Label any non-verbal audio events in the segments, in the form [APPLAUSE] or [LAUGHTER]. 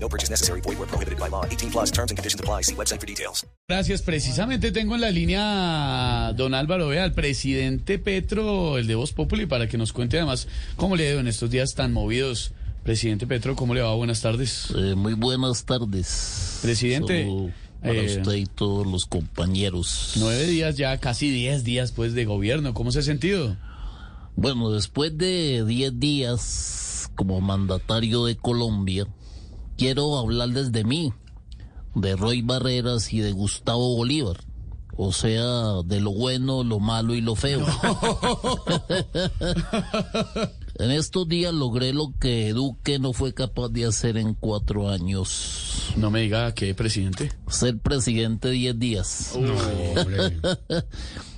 No purchase necessary. Void where prohibited by law. 18 plus terms and conditions apply. See website for details. Gracias. Precisamente tengo en la línea a don Álvaro Vea, al presidente Petro, el de Voz Populi, para que nos cuente además cómo le ha ido en estos días tan movidos. Presidente Petro, ¿cómo le va? Buenas tardes. Eh, muy buenas tardes. Presidente, Solo para eh, usted y todos los compañeros. Nueve días ya, casi diez días pues de gobierno. ¿Cómo se ha sentido? Bueno, después de diez días como mandatario de Colombia, quiero hablarles de mí, de Roy Barreras y de Gustavo Bolívar. O sea, de lo bueno, lo malo y lo feo. [LAUGHS] en estos días logré lo que Duque no fue capaz de hacer en cuatro años. No me diga qué, presidente. Ser presidente diez días. [LAUGHS]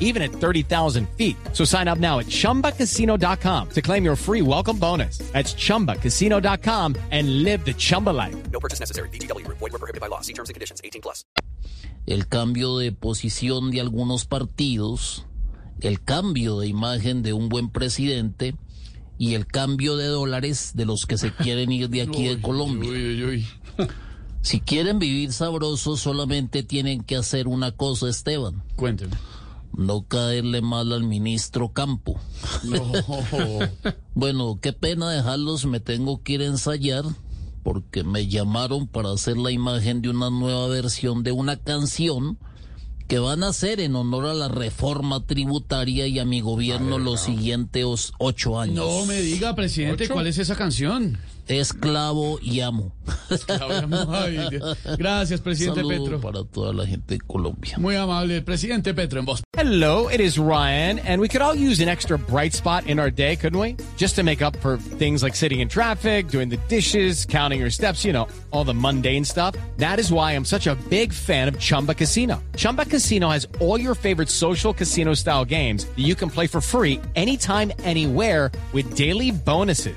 even at 30,000 feet. So sign up now at chumbacasino.com to claim your free welcome bonus. That's chumbacasino.com and live the Chumba life. No purchase necessary. BGW. Void were prohibited by law. See terms and conditions. 18 plus. el cambio de posición de algunos partidos, el cambio de imagen de un buen presidente y el cambio de dólares de los que se [LAUGHS] quieren ir de aquí de Colombia. Uy, uy, uy. Si quieren vivir sabrosos, solamente tienen que hacer una cosa, Esteban. Cuénteme. No caerle mal al ministro Campo. No. [LAUGHS] Bueno, qué pena dejarlos, me tengo que ir a ensayar porque me llamaron para hacer la imagen de una nueva versión de una canción que van a hacer en honor a la reforma tributaria y a mi gobierno los siguientes ocho años. No me diga, presidente, ¿cuál es esa canción? Esclavo y amo. Ay, Dios. Gracias, presidente Saludo Petro. para toda la gente de Colombia. Muy amable, presidente Petro en voz. Hello, it is Ryan, and we could all use an extra bright spot in our day, couldn't we? Just to make up for things like sitting in traffic, doing the dishes, counting your steps, you know, all the mundane stuff. That is why I'm such a big fan of Chumba Casino. Chumba Casino has all your favorite social casino style games that you can play for free anytime, anywhere with daily bonuses.